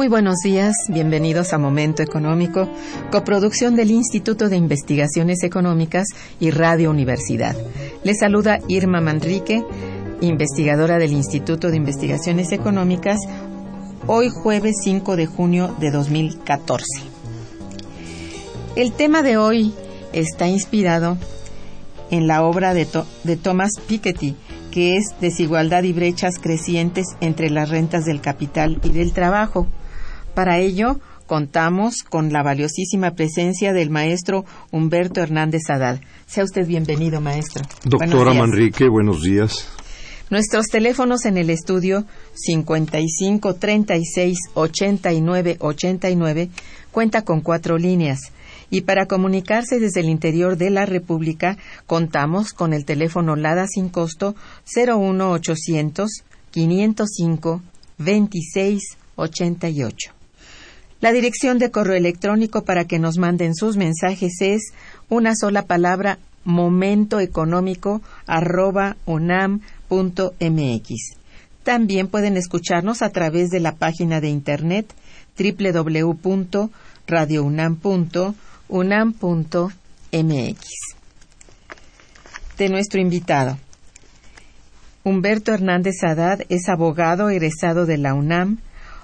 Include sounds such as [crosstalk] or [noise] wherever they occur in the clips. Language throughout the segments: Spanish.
Muy buenos días, bienvenidos a Momento Económico, coproducción del Instituto de Investigaciones Económicas y Radio Universidad. Les saluda Irma Manrique, investigadora del Instituto de Investigaciones Económicas, hoy jueves 5 de junio de 2014. El tema de hoy está inspirado en la obra de, de Thomas Piketty, que es Desigualdad y brechas crecientes entre las rentas del capital y del trabajo. Para ello, contamos con la valiosísima presencia del maestro Humberto Hernández Haddad. Sea usted bienvenido, maestro. Doctora Manrique, buenos días. Nuestros teléfonos en el estudio 55 36 89 89 cuenta con cuatro líneas. Y para comunicarse desde el interior de la República, contamos con el teléfono LADA sin costo 01800 505 26 88. La dirección de correo electrónico para que nos manden sus mensajes es una sola palabra momentoeconómico También pueden escucharnos a través de la página de internet www.radiounam.unam.mx. De nuestro invitado. Humberto Hernández Haddad es abogado egresado de la UNAM,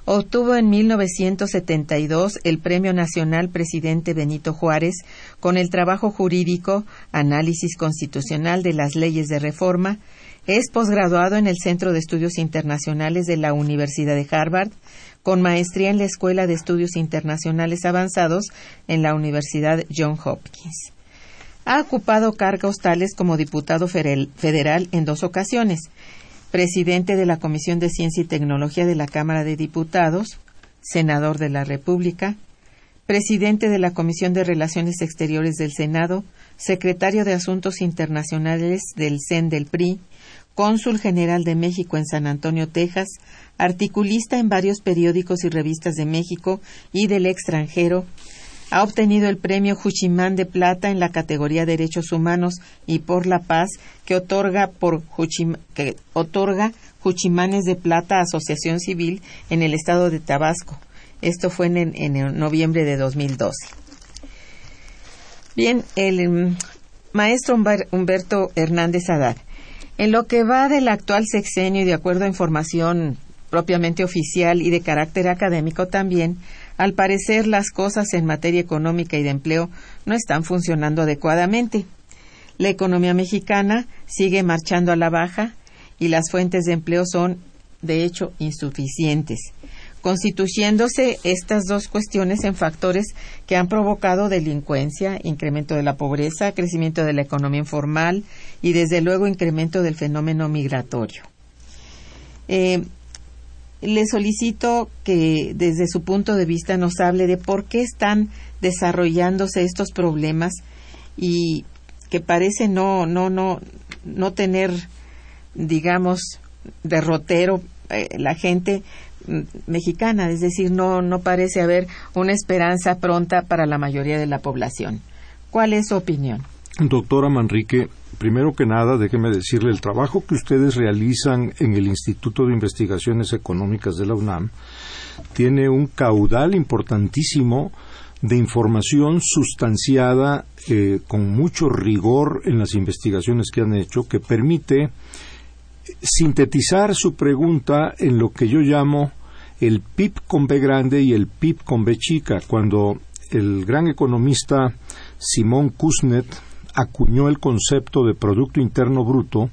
Obtuvo en 1972 el Premio Nacional Presidente Benito Juárez con el trabajo jurídico Análisis Constitucional de las Leyes de Reforma. Es posgraduado en el Centro de Estudios Internacionales de la Universidad de Harvard, con maestría en la Escuela de Estudios Internacionales Avanzados en la Universidad John Hopkins. Ha ocupado cargos tales como diputado federal en dos ocasiones presidente de la Comisión de Ciencia y Tecnología de la Cámara de Diputados, senador de la República, presidente de la Comisión de Relaciones Exteriores del Senado, secretario de Asuntos Internacionales del CEN del PRI, cónsul general de México en San Antonio, Texas, articulista en varios periódicos y revistas de México y del extranjero, ha obtenido el premio Juchimán de Plata en la categoría Derechos Humanos y por la Paz que otorga, por que otorga Juchimanes de Plata Asociación Civil en el estado de Tabasco. Esto fue en, en noviembre de 2012. Bien, el mm, maestro Humberto Hernández Haddad. En lo que va del actual sexenio y de acuerdo a información propiamente oficial y de carácter académico también, al parecer las cosas en materia económica y de empleo no están funcionando adecuadamente. La economía mexicana sigue marchando a la baja y las fuentes de empleo son, de hecho, insuficientes, constituyéndose estas dos cuestiones en factores que han provocado delincuencia, incremento de la pobreza, crecimiento de la economía informal y, desde luego, incremento del fenómeno migratorio. Eh, le solicito que desde su punto de vista nos hable de por qué están desarrollándose estos problemas y que parece no no no no tener digamos derrotero eh, la gente mm, mexicana, es decir, no no parece haber una esperanza pronta para la mayoría de la población. ¿Cuál es su opinión? Doctora Manrique, primero que nada, déjeme decirle, el trabajo que ustedes realizan en el Instituto de Investigaciones Económicas de la UNAM tiene un caudal importantísimo de información sustanciada eh, con mucho rigor en las investigaciones que han hecho que permite sintetizar su pregunta en lo que yo llamo el PIB con B grande y el PIB con B chica, cuando el gran economista Simón Kuznets acuñó el concepto de Producto Interno Bruto,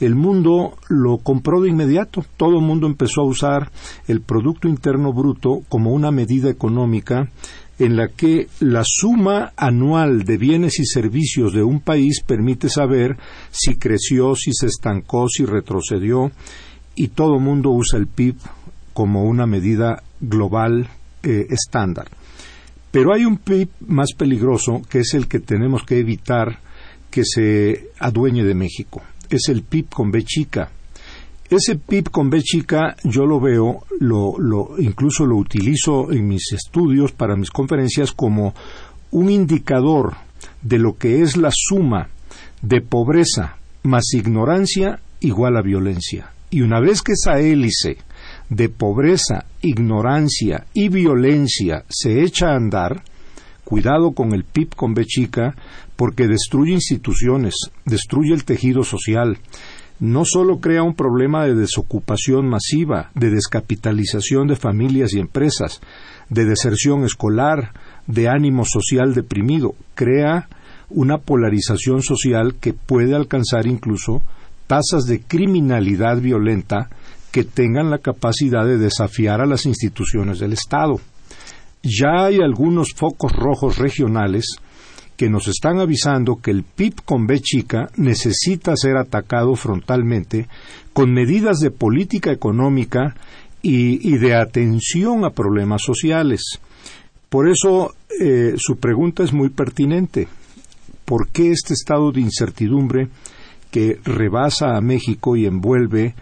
el mundo lo compró de inmediato. Todo el mundo empezó a usar el Producto Interno Bruto como una medida económica en la que la suma anual de bienes y servicios de un país permite saber si creció, si se estancó, si retrocedió, y todo el mundo usa el PIB como una medida global eh, estándar. Pero hay un PIB más peligroso que es el que tenemos que evitar que se adueñe de México. Es el PIB con B chica. Ese PIB con B chica yo lo veo, lo, lo, incluso lo utilizo en mis estudios para mis conferencias como un indicador de lo que es la suma de pobreza más ignorancia igual a violencia. Y una vez que esa hélice de pobreza, ignorancia y violencia se echa a andar, cuidado con el PIB con B chica, porque destruye instituciones, destruye el tejido social, no solo crea un problema de desocupación masiva, de descapitalización de familias y empresas, de deserción escolar, de ánimo social deprimido, crea una polarización social que puede alcanzar incluso tasas de criminalidad violenta que tengan la capacidad de desafiar a las instituciones del Estado. Ya hay algunos focos rojos regionales que nos están avisando que el PIB con B chica necesita ser atacado frontalmente con medidas de política económica y, de atención a problemas sociales. Por eso eh, su pregunta es muy pertinente. ¿Por qué este estado de incertidumbre que rebasa a México y envuelve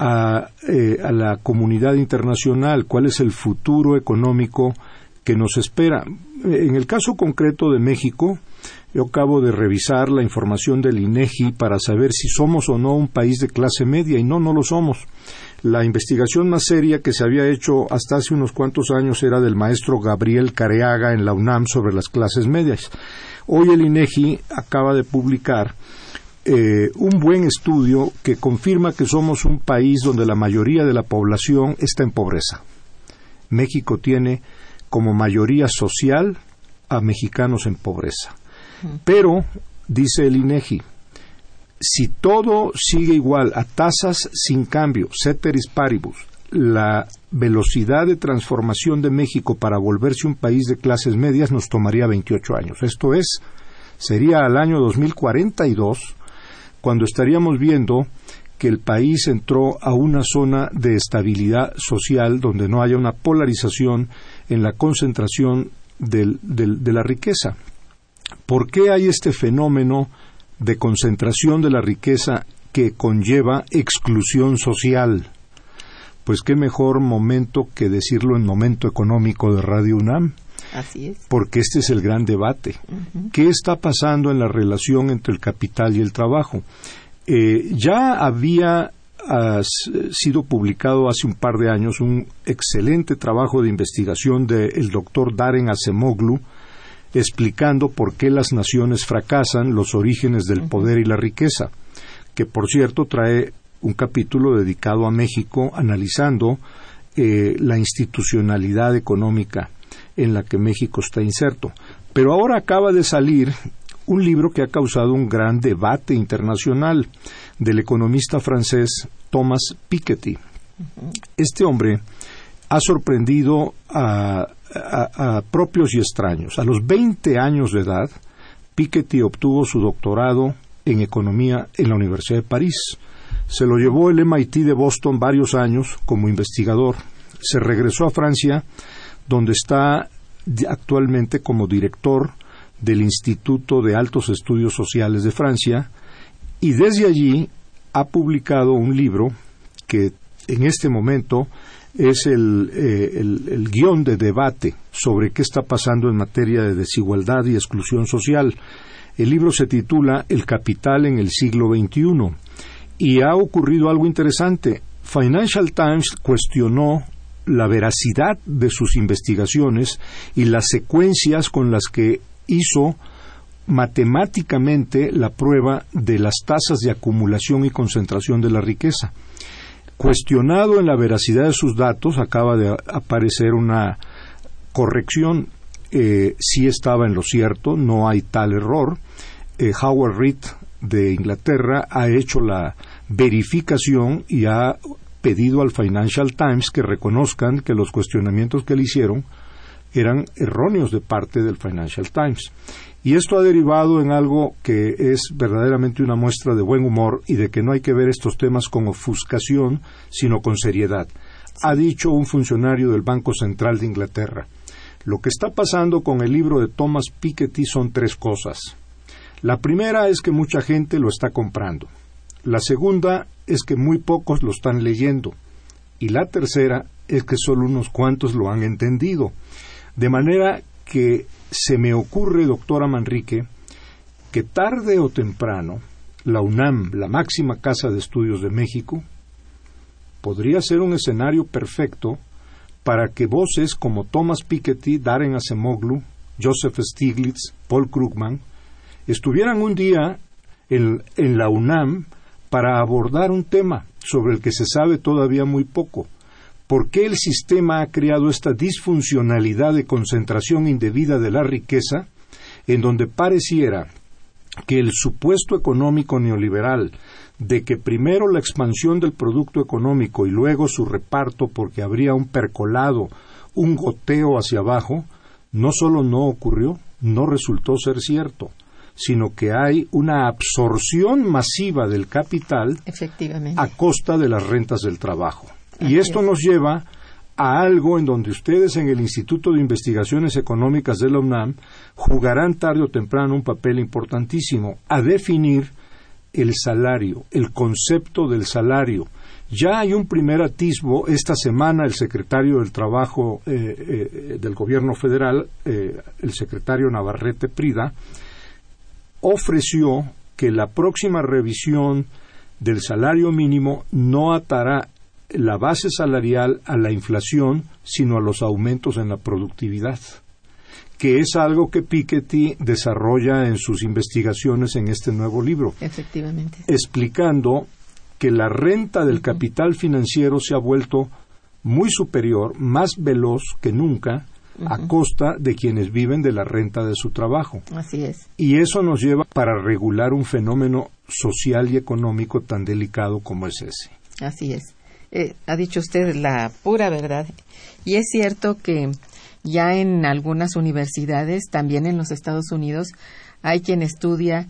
eh, a, la comunidad internacional, cuál es el futuro económico que nos espera. En el caso concreto de México, yo acabo de revisar la información del INEGI para saber si somos o no un país de clase media y no, no lo somos. La investigación más seria que se había hecho hasta hace unos cuantos años era del maestro Gabriel Careaga en la UNAM sobre las clases medias. Hoy el INEGI acaba de publicar eh, un buen estudio que confirma que somos un país donde la mayoría de la población está en pobreza. México tiene como mayoría social a mexicanos en pobreza. Pero, dice el INEGI, si todo sigue igual a tasas sin cambio, ceteris paribus, la velocidad de transformación de México para volverse un país de clases medias nos tomaría 28 años. Esto es, sería al año 2042 cuando estaríamos viendo que el país entró a una zona de estabilidad social donde no haya una polarización en la concentración de la riqueza. ¿Por qué hay este fenómeno de concentración de la riqueza que conlleva exclusión social? Pues qué mejor momento que decirlo en momento económico de Radio UNAM. Así es. Porque este es el gran debate. ¿Qué está pasando en la relación entre el capital y el trabajo? Eh, ya había ha sido publicado hace un par de años un excelente trabajo de investigación del doctor Darren Acemoglu explicando por qué las naciones fracasan, los orígenes del poder y la riqueza, que por cierto trae un capítulo dedicado a México analizando eh, la institucionalidad económica en la que México está inserto. Pero ahora acaba de salir un libro que ha causado un gran debate internacional del economista francés Thomas Piketty. Este hombre ha sorprendido a, propios y extraños. A los 20 años de edad, Piketty obtuvo su doctorado en economía en la Universidad de París. Se lo llevó el MIT de Boston varios años como investigador. Se regresó a Francia, donde está actualmente como director del Instituto de Altos Estudios Sociales de Francia y desde allí ha publicado un libro que en este momento es el, eh, guion de debate sobre qué está pasando en materia de desigualdad y exclusión social. El libro se titula El capital en el siglo XXI y ha ocurrido algo interesante. Financial Times cuestionó la veracidad de sus investigaciones y las secuencias con las que hizo matemáticamente la prueba de las tasas de acumulación y concentración de la riqueza. Cuestionado en la veracidad de sus datos, acaba de aparecer una corrección. Eh, sí estaba en lo cierto, no hay tal error. Eh, Howard Reed de Inglaterra ha hecho la verificación y ha pedido al Financial Times que reconozcan que los cuestionamientos que le hicieron eran erróneos de parte del Financial Times. Y esto ha derivado en algo que es verdaderamente una muestra de buen humor y de que no hay que ver estos temas con ofuscación, sino con seriedad. Ha dicho un funcionario del Banco Central de Inglaterra. Lo que está pasando con el libro de Thomas Piketty son tres cosas. La primera es que mucha gente lo está comprando. La segunda es que muy pocos lo están leyendo. Y la tercera es que solo unos cuantos lo han entendido. De manera que se me ocurre, doctora Manrique, que tarde o temprano la UNAM, la máxima casa de estudios de México, podría ser un escenario perfecto para que voces como Thomas Piketty, Darren Acemoglu, Joseph Stiglitz, Paul Krugman, estuvieran un día en, en la UNAM para abordar un tema sobre el que se sabe todavía muy poco, ¿Por qué el sistema ha creado esta disfuncionalidad de concentración indebida de la riqueza, en donde pareciera que el supuesto económico neoliberal de que primero la expansión del producto económico y luego su reparto porque habría un percolado, un goteo hacia abajo, no solo no ocurrió, no resultó ser cierto, sino que hay una absorción masiva del capital a costa de las rentas del trabajo. Y esto nos lleva a algo en donde ustedes en el Instituto de Investigaciones Económicas de la UNAM jugarán tarde o temprano un papel importantísimo a definir el salario, el concepto del salario. Ya hay un primer atisbo. Esta semana el secretario del Trabajo eh, eh, del Gobierno Federal, eh, el secretario Navarrete Prida, ofreció que la próxima revisión del salario mínimo no atará la base salarial a la inflación, sino a los aumentos en la productividad, que es algo que Piketty desarrolla en sus investigaciones en este nuevo libro. Efectivamente. Explicando que la renta del capital financiero se ha vuelto muy superior, más veloz que nunca, a costa de quienes viven de la renta de su trabajo. Así es. Y eso nos lleva para regular un fenómeno social y económico tan delicado como es ese. Así es. Eh, ha dicho usted la pura verdad. Y es cierto que ya en algunas universidades, también en los Estados Unidos, hay quien estudia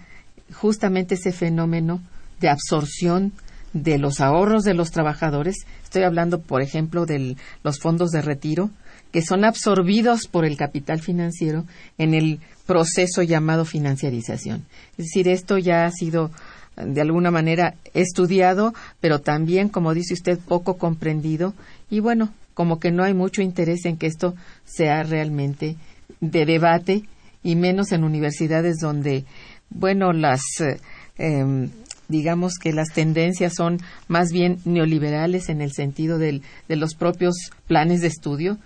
justamente ese fenómeno de absorción de los ahorros de los trabajadores. Estoy hablando, por ejemplo, de los fondos de retiro, que son absorbidos por el capital financiero en el proceso llamado financiarización. Es decir, esto ya ha sido de alguna manera estudiado, pero también, como dice usted, poco comprendido. Y bueno, como que no hay mucho interés en que esto sea realmente de debate y menos en universidades donde, bueno, las, eh, em, digamos que las tendencias son más bien neoliberales en el sentido del, de los propios planes de estudio.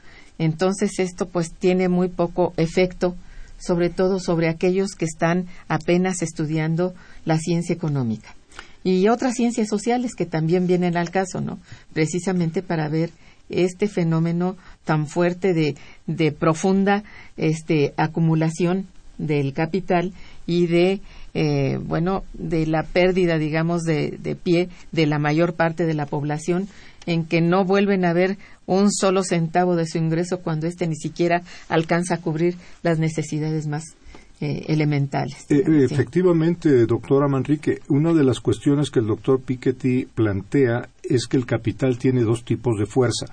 Entonces esto pues tiene muy poco efecto sobre todo sobre aquellos que están apenas estudiando la ciencia económica y otras ciencias sociales que también vienen al caso, ¿no? Precisamente para ver este fenómeno tan fuerte de, de profunda este, acumulación del capital y de eh, bueno de la pérdida digamos de, de, pie de la mayor parte de la población en que no vuelven a ver un solo centavo de su ingreso cuando éste ni siquiera alcanza a cubrir las necesidades más eh, elementales. Eh, efectivamente, doctora Manrique, una de las cuestiones que el doctor Piketty plantea es que el capital tiene dos tipos de fuerza.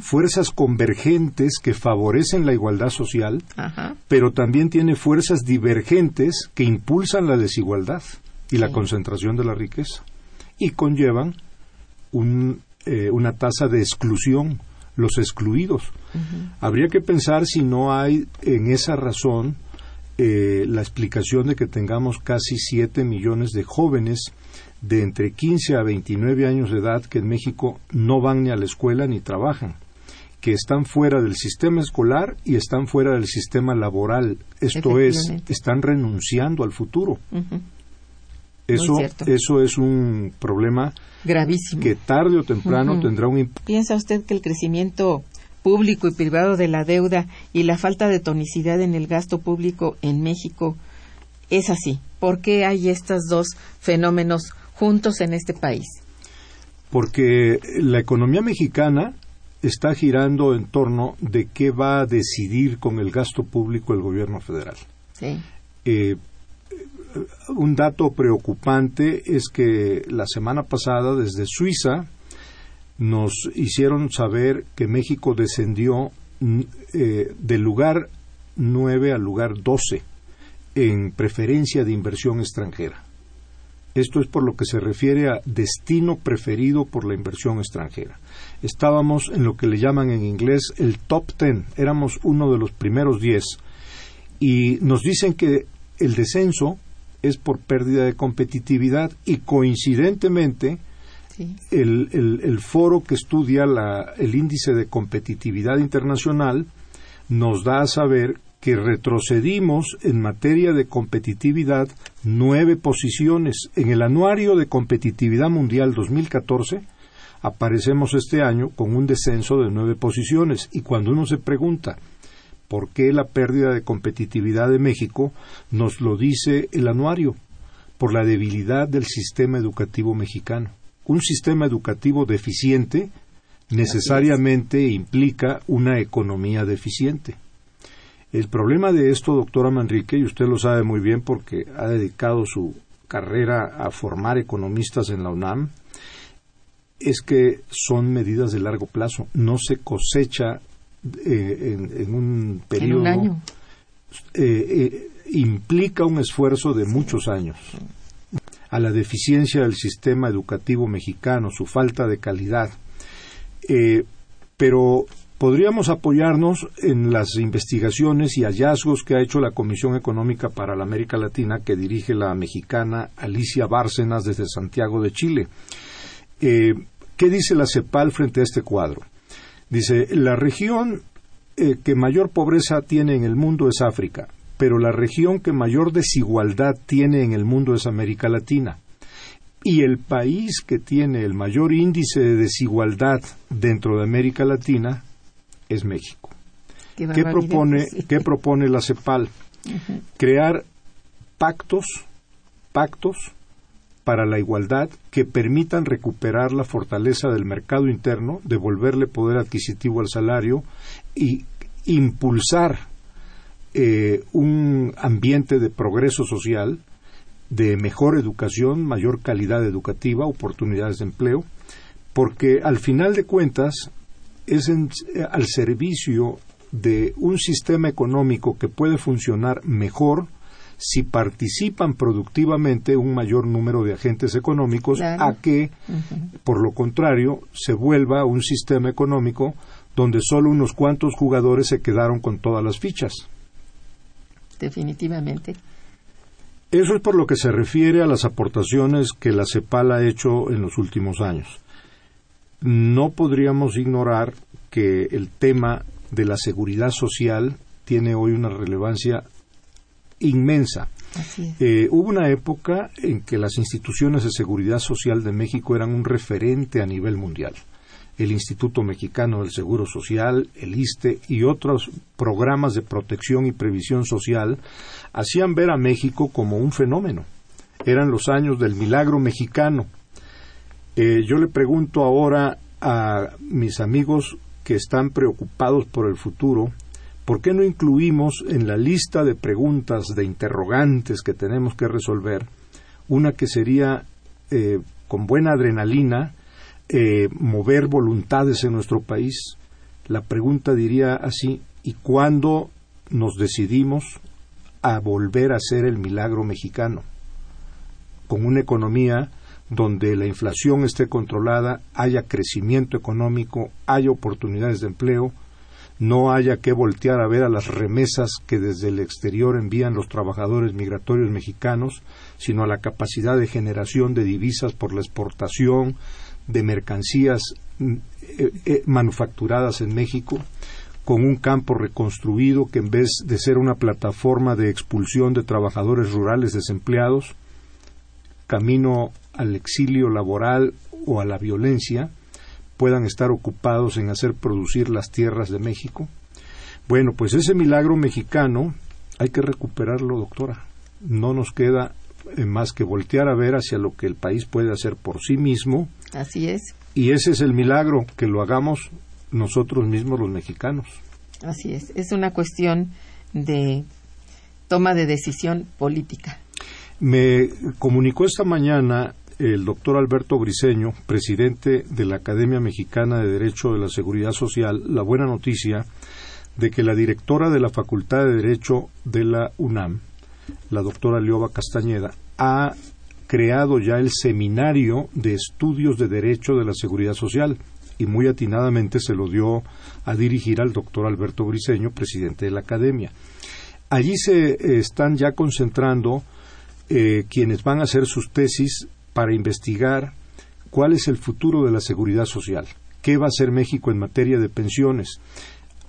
Fuerzas convergentes que favorecen la igualdad social, pero también tiene fuerzas divergentes que impulsan la desigualdad y la concentración de la riqueza y conllevan eh, una tasa de exclusión, los excluidos. Habría que pensar si no hay en esa razón eh, la explicación de que tengamos casi 7 millones de jóvenes de entre 15 a 29 años de edad que en México no van ni a la escuela ni trabajan, que están fuera del sistema escolar y están fuera del sistema laboral. Esto es, están renunciando al futuro. Eso, eso es un problema gravísimo que tarde o temprano tendrá un ¿Piensa usted que el crecimiento público y privado de la deuda y la falta de tonicidad en el gasto público en México es así? ¿Por qué hay estos dos fenómenos juntos en este país? Porque la economía mexicana está girando en torno de qué va a decidir con el gasto público el gobierno federal. Eh, un dato preocupante es que la semana pasada desde Suiza nos hicieron saber que México descendió mm, eh, del lugar 9 al lugar 12 en preferencia de inversión extranjera. Esto es por lo que se refiere a destino preferido por la inversión extranjera. Estábamos en lo que le llaman en inglés el top ten, éramos uno de los primeros diez. Y nos dicen que el descenso es por pérdida de competitividad y coincidentemente el, el, foro que estudia la, el índice de competitividad internacional nos da a saber que retrocedimos en materia de competitividad nueve posiciones. En el Anuario de Competitividad Mundial 2014 aparecemos este año con un descenso de nueve posiciones y cuando uno se pregunta por qué la pérdida de competitividad de México, nos lo dice el anuario, por la debilidad del sistema educativo mexicano. Un sistema educativo deficiente necesariamente implica una economía deficiente. El problema de esto, doctora Manrique, y usted lo sabe muy bien porque ha dedicado su carrera a formar economistas en la UNAM, es que son medidas de largo plazo. No se cosecha eh, en, un periodo. un año. Eh, eh, implica un esfuerzo de muchos años. A la deficiencia del sistema educativo mexicano, su falta de calidad. pero podríamos apoyarnos en las investigaciones y hallazgos que ha hecho la Comisión Económica para la América Latina que dirige la mexicana Alicia Bárcenas desde Santiago de Chile. Eh, ¿Qué dice la CEPAL frente a este cuadro? Dice, la región eh, que mayor pobreza tiene en el mundo es África, pero la región que mayor desigualdad tiene en el mundo es América Latina. Y el país que tiene el mayor índice de desigualdad dentro de América Latina es México. Qué, propone, ¿qué propone la CEPAL? [laughs] Crear pactos, pactos para la igualdad que permitan recuperar la fortaleza del mercado interno, devolverle poder adquisitivo al salario y impulsar eh, un ambiente de progreso social, de mejor educación, mayor calidad educativa, oportunidades de empleo, porque al final de cuentas es al servicio de un sistema económico que puede funcionar mejor si participan productivamente un mayor número de agentes económicos a que, por lo contrario, se vuelva un sistema económico donde solo unos cuantos jugadores se quedaron con todas las fichas. Definitivamente. Eso es por lo que se refiere a las aportaciones que la CEPAL ha hecho en los últimos años no podríamos ignorar que el tema de la seguridad social tiene hoy una relevancia inmensa. Eh, hubo una época en que las instituciones de seguridad social de México eran un referente a nivel mundial. El Instituto Mexicano del Seguro Social, el ISTE y otros programas de protección y previsión social hacían ver a México como un fenómeno. Eran los años del milagro mexicano. Eh, yo le pregunto ahora a mis amigos que están preocupados por el futuro, ¿por qué no incluimos en la lista de preguntas, de interrogantes que tenemos que resolver, una que sería eh, con buena adrenalina eh, mover voluntades en nuestro país? La pregunta diría así, ¿y cuándo nos decidimos a volver a ser el milagro mexicano? Con una economía donde la inflación esté controlada, haya crecimiento económico, haya oportunidades de empleo, no haya que voltear a ver a las remesas que desde el exterior envían los trabajadores migratorios mexicanos, sino a la capacidad de generación de divisas por la exportación de mercancías mm, eh, eh, manufacturadas en México, con un campo reconstruido que en vez de ser una plataforma de expulsión de trabajadores rurales desempleados, camino al exilio laboral o a la violencia, puedan estar ocupados en hacer producir las tierras de México. Bueno, pues ese milagro mexicano hay que recuperarlo, doctora. No nos queda eh, más que voltear a ver hacia lo que el país puede hacer por sí mismo. Así es. Y ese es el milagro, que lo hagamos nosotros mismos los mexicanos. Así es. Es una cuestión de toma de decisión política. Me comunicó esta mañana el doctor Alberto Briceño, presidente de la Academia Mexicana de Derecho de la Seguridad Social, la buena noticia de que la directora de la Facultad de Derecho de la UNAM, la doctora Leoba Castañeda, ha creado ya el Seminario de Estudios de Derecho de la Seguridad Social y muy atinadamente se lo dio a dirigir al doctor Alberto Briceño, presidente de la Academia. Allí se eh, están ya concentrando eh, quienes van a hacer sus tesis para investigar cuál es el futuro de la seguridad social, qué va a hacer México en materia de pensiones.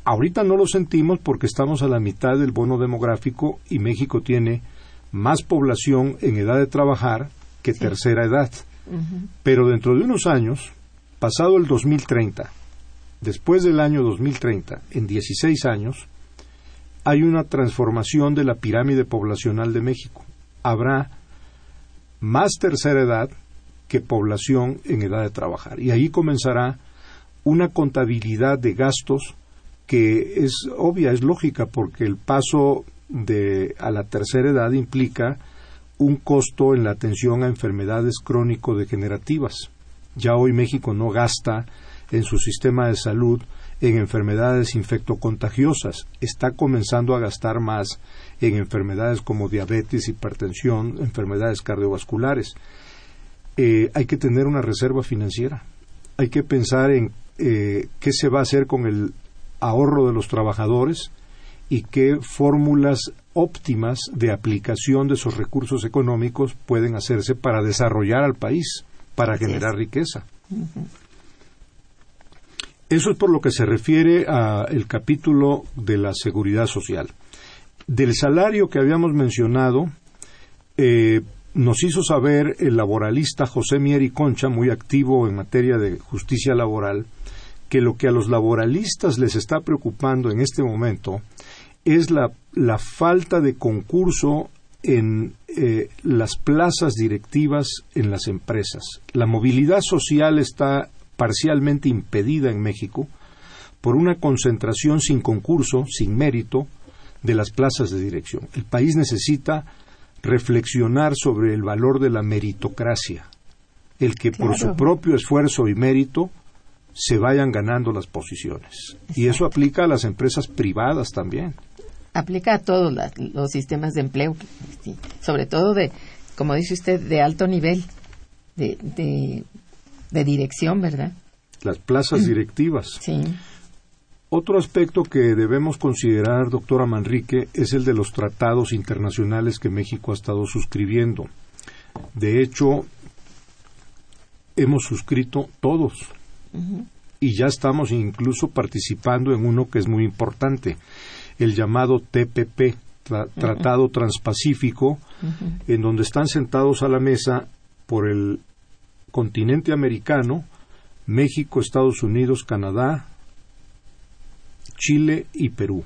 Ahorita no lo sentimos porque estamos a la mitad del bono demográfico y México tiene más población en edad de trabajar que tercera edad. Pero dentro de unos años, pasado el 2030, después del año 2030, en 16 años, hay una transformación de la pirámide poblacional de México. Habrá más tercera edad que población en edad de trabajar. Y ahí comenzará una contabilidad de gastos que es obvia, es lógica, porque el paso de a la tercera edad implica un costo en la atención a enfermedades crónico-degenerativas. Ya hoy México no gasta en su sistema de salud en enfermedades infectocontagiosas, está comenzando a gastar más en enfermedades como diabetes, hipertensión, enfermedades cardiovasculares. Eh, hay que tener una reserva financiera. Hay que pensar en eh, qué se va a hacer con el ahorro de los trabajadores y qué fórmulas óptimas de aplicación de esos recursos económicos pueden hacerse para desarrollar al país, para generar riqueza. Eso es por lo que se refiere al capítulo de la seguridad social del salario que habíamos mencionado, eh, nos hizo saber el laboralista José Mieri Concha, muy activo en materia de justicia laboral, que lo que a los laboralistas les está preocupando en este momento es la, falta de concurso en eh, las plazas directivas en las empresas. La movilidad social está parcialmente impedida en México por una concentración sin concurso, sin mérito, de las plazas de dirección. El país necesita reflexionar sobre el valor de la meritocracia, el que por su propio esfuerzo y mérito se vayan ganando las posiciones. Y eso aplica a las empresas privadas también. Aplica a todos los sistemas de empleo, sobre todo de, como dice usted, de alto nivel, de, de, de dirección, ¿verdad? Las plazas directivas. Sí. Otro aspecto que debemos considerar, doctora Manrique, es el de los tratados internacionales que México ha estado suscribiendo. De hecho, hemos suscrito todos y ya estamos incluso participando en uno que es muy importante, el llamado TPP, Tratado Transpacífico, en donde están sentados a la mesa por el continente americano, México, Estados Unidos, Canadá, Chile y Perú.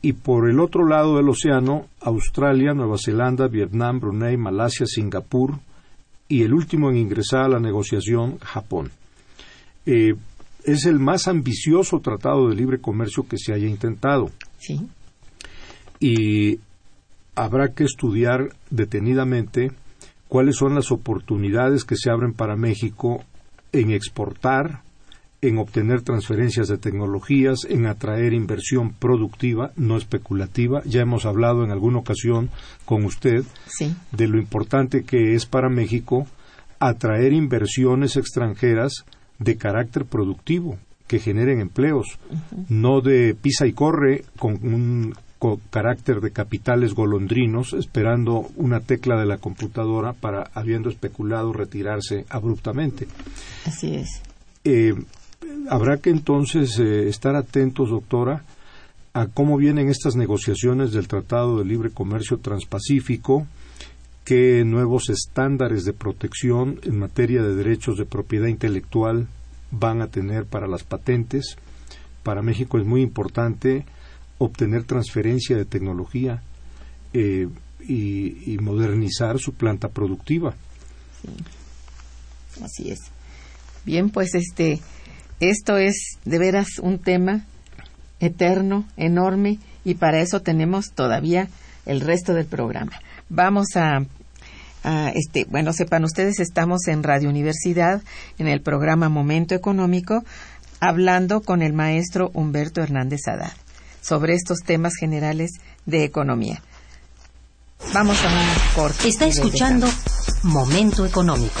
Y por el otro lado del océano, Australia, Nueva Zelanda, Vietnam, Brunei, Malasia, Singapur y el último en ingresar a la negociación, Japón. Eh, es el más ambicioso tratado de libre comercio que se haya intentado. Sí. Y habrá que estudiar detenidamente cuáles son las oportunidades que se abren para México en exportar, en obtener transferencias de tecnologías, en atraer inversión productiva, no especulativa. Ya hemos hablado en alguna ocasión con usted de lo importante que es para México atraer inversiones extranjeras de carácter productivo que generen empleos, no de pisa y corre con un carácter de capitales golondrinos, esperando una tecla de la computadora para, habiendo especulado, retirarse abruptamente. Así es. Eh, habrá que entonces eh, estar atentos, doctora, a cómo vienen estas negociaciones del Tratado de Libre Comercio Transpacífico, qué nuevos estándares de protección en materia de derechos de propiedad intelectual van a tener para las patentes. Para México es muy importante obtener transferencia de tecnología eh, y, modernizar su planta productiva. Así es. Bien, pues este, esto es de veras un tema eterno, enorme, y para eso tenemos todavía el resto del programa. Vamos a, a, este, bueno, sepan ustedes, estamos en Radio Universidad, en el programa Momento Económico, hablando con el maestro Humberto Hernández Haddad sobre estos temas generales de economía. Vamos a un corte. Está escuchando Momento Económico.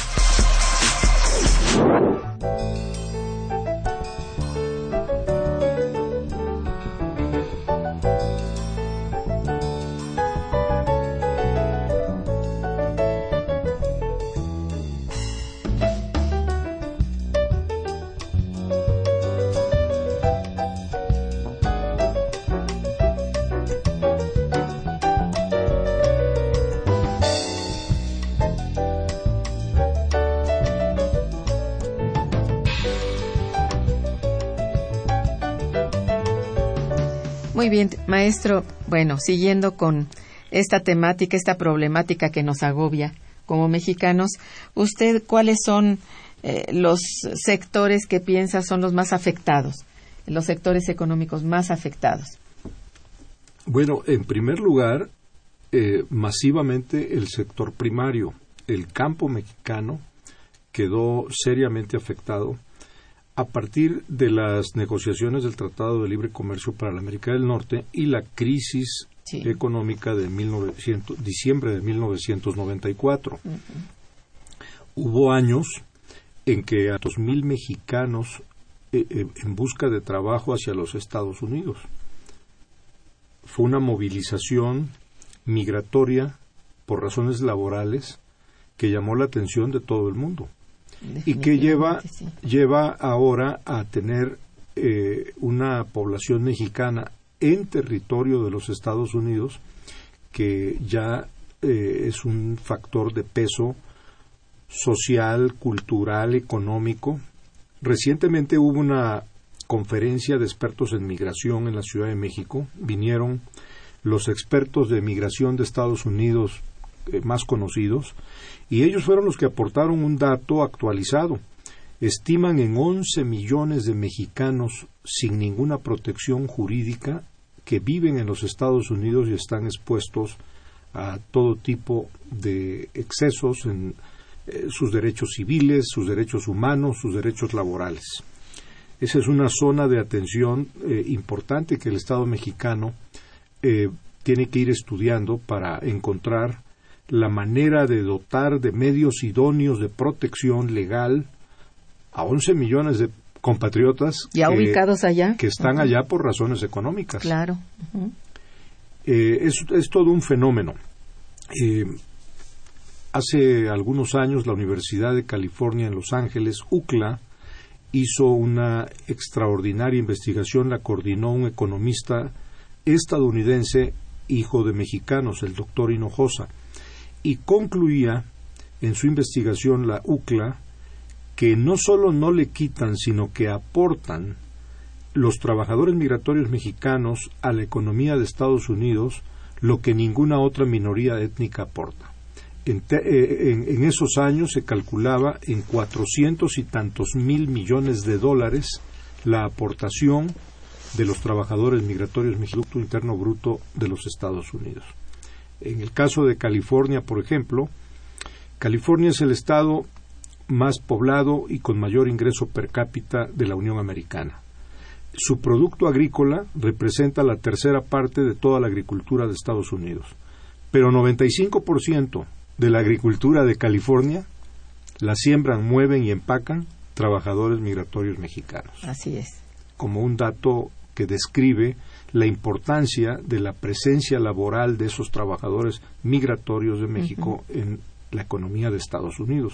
Muy bien, maestro. Bueno, siguiendo con esta temática, esta problemática que nos agobia como mexicanos, ¿usted cuáles son eh, los sectores que piensa son los más afectados, los sectores económicos más afectados? Bueno, en primer lugar, eh, masivamente el sector primario, el campo mexicano quedó seriamente afectado a partir de las negociaciones del Tratado de Libre Comercio para la América del Norte y la crisis Sí. económica de 1900, diciembre de 1994. Hubo años en que a 2.000 mexicanos eh, eh, en busca de trabajo hacia los Estados Unidos. Fue una movilización migratoria por razones laborales que llamó la atención de todo el mundo y que lleva, sí. lleva ahora a tener eh, una población mexicana en territorio de los Estados Unidos que ya eh, es un factor de peso social, cultural, económico. Recientemente hubo una conferencia de expertos en migración en la Ciudad de México. Vinieron los expertos de migración de Estados Unidos eh, más conocidos y ellos fueron los que aportaron un dato actualizado. Estiman en 11 millones de mexicanos sin ninguna protección jurídica que viven en los Estados Unidos y están expuestos a todo tipo de excesos en eh, sus derechos civiles, sus derechos humanos, sus derechos laborales. Esa es una zona de atención eh, importante que el Estado mexicano eh, tiene que ir estudiando para encontrar la manera de dotar de medios idóneos de protección legal a 11 millones de compatriotas Ya que, ubicados allá. que están allá por razones económicas. Claro. Eh, es, es todo un fenómeno. Eh, hace algunos años la Universidad de California en Los Ángeles, UCLA, hizo una extraordinaria investigación, la coordinó un economista estadounidense, hijo de mexicanos, el doctor Hinojosa, y concluía en su investigación la UCLA que no solo no le quitan, sino que aportan los trabajadores migratorios mexicanos a la economía de Estados Unidos lo que ninguna otra minoría étnica aporta. En, eh, esos años se calculaba en cuatrocientos y tantos mil millones de dólares la aportación de los trabajadores migratorios mexicanos Interno Bruto de los Estados Unidos. En el caso de California, por ejemplo, California es el estado más poblado y con mayor ingreso per cápita de la Unión Americana. Su producto agrícola representa la tercera parte de toda la agricultura de Estados Unidos, pero 95% de la agricultura de California la siembran, mueven y empacan trabajadores migratorios mexicanos, Así es. como un dato que describe la importancia de la presencia laboral de esos trabajadores migratorios de México en la economía de Estados Unidos.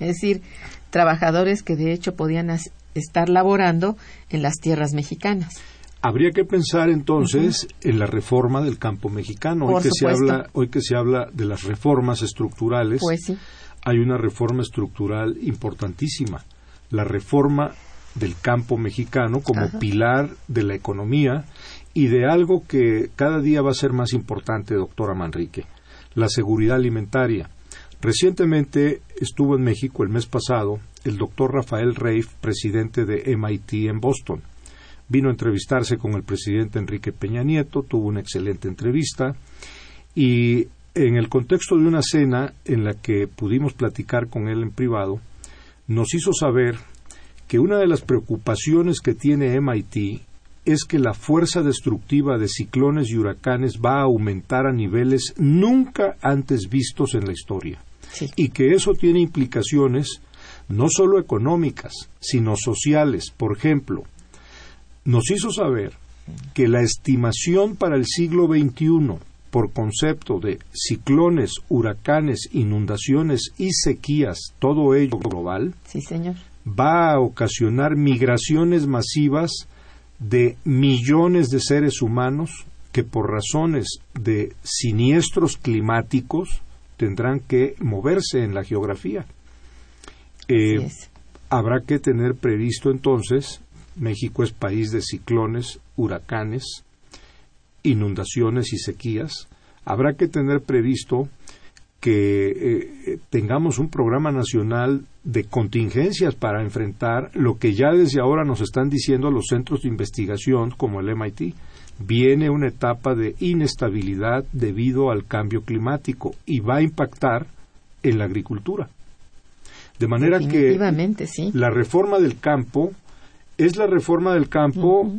Es decir, trabajadores que de hecho podían estar laborando en las tierras mexicanas. Habría que pensar entonces en la reforma del campo mexicano. Por hoy que se habla, hoy que se habla de las reformas estructurales, Pues sí. hay una reforma estructural importantísima, la reforma del campo mexicano como Ajá. pilar de la economía y de algo que cada día va a ser más importante, doctora Manrique, la seguridad alimentaria. Recientemente estuvo en México el mes pasado el doctor Rafael Reif, presidente de MIT en Boston. Vino a entrevistarse con el presidente Enrique Peña Nieto, tuvo una excelente entrevista y en el contexto de una cena en la que pudimos platicar con él en privado, nos hizo saber que una de las preocupaciones que tiene MIT es que la fuerza destructiva de ciclones y huracanes va a aumentar a niveles nunca antes vistos en la historia Sí. y que eso tiene implicaciones no solo económicas, sino sociales. Por ejemplo, nos hizo saber que la estimación para el siglo XXI por concepto de ciclones, huracanes, inundaciones y sequías, todo ello global, Sí, señor. Va a ocasionar migraciones masivas de millones de seres humanos que por razones de siniestros climáticos tendrán que moverse en la geografía. Eh, habrá que tener previsto entonces, México es país de ciclones, huracanes, inundaciones y sequías, habrá que tener previsto que eh, tengamos un programa nacional de contingencias para enfrentar lo que ya desde ahora nos están diciendo los centros de investigación como el MIT. Viene una etapa de inestabilidad debido al cambio climático y va a impactar en la agricultura. De manera que sí. la reforma del campo es la reforma del campo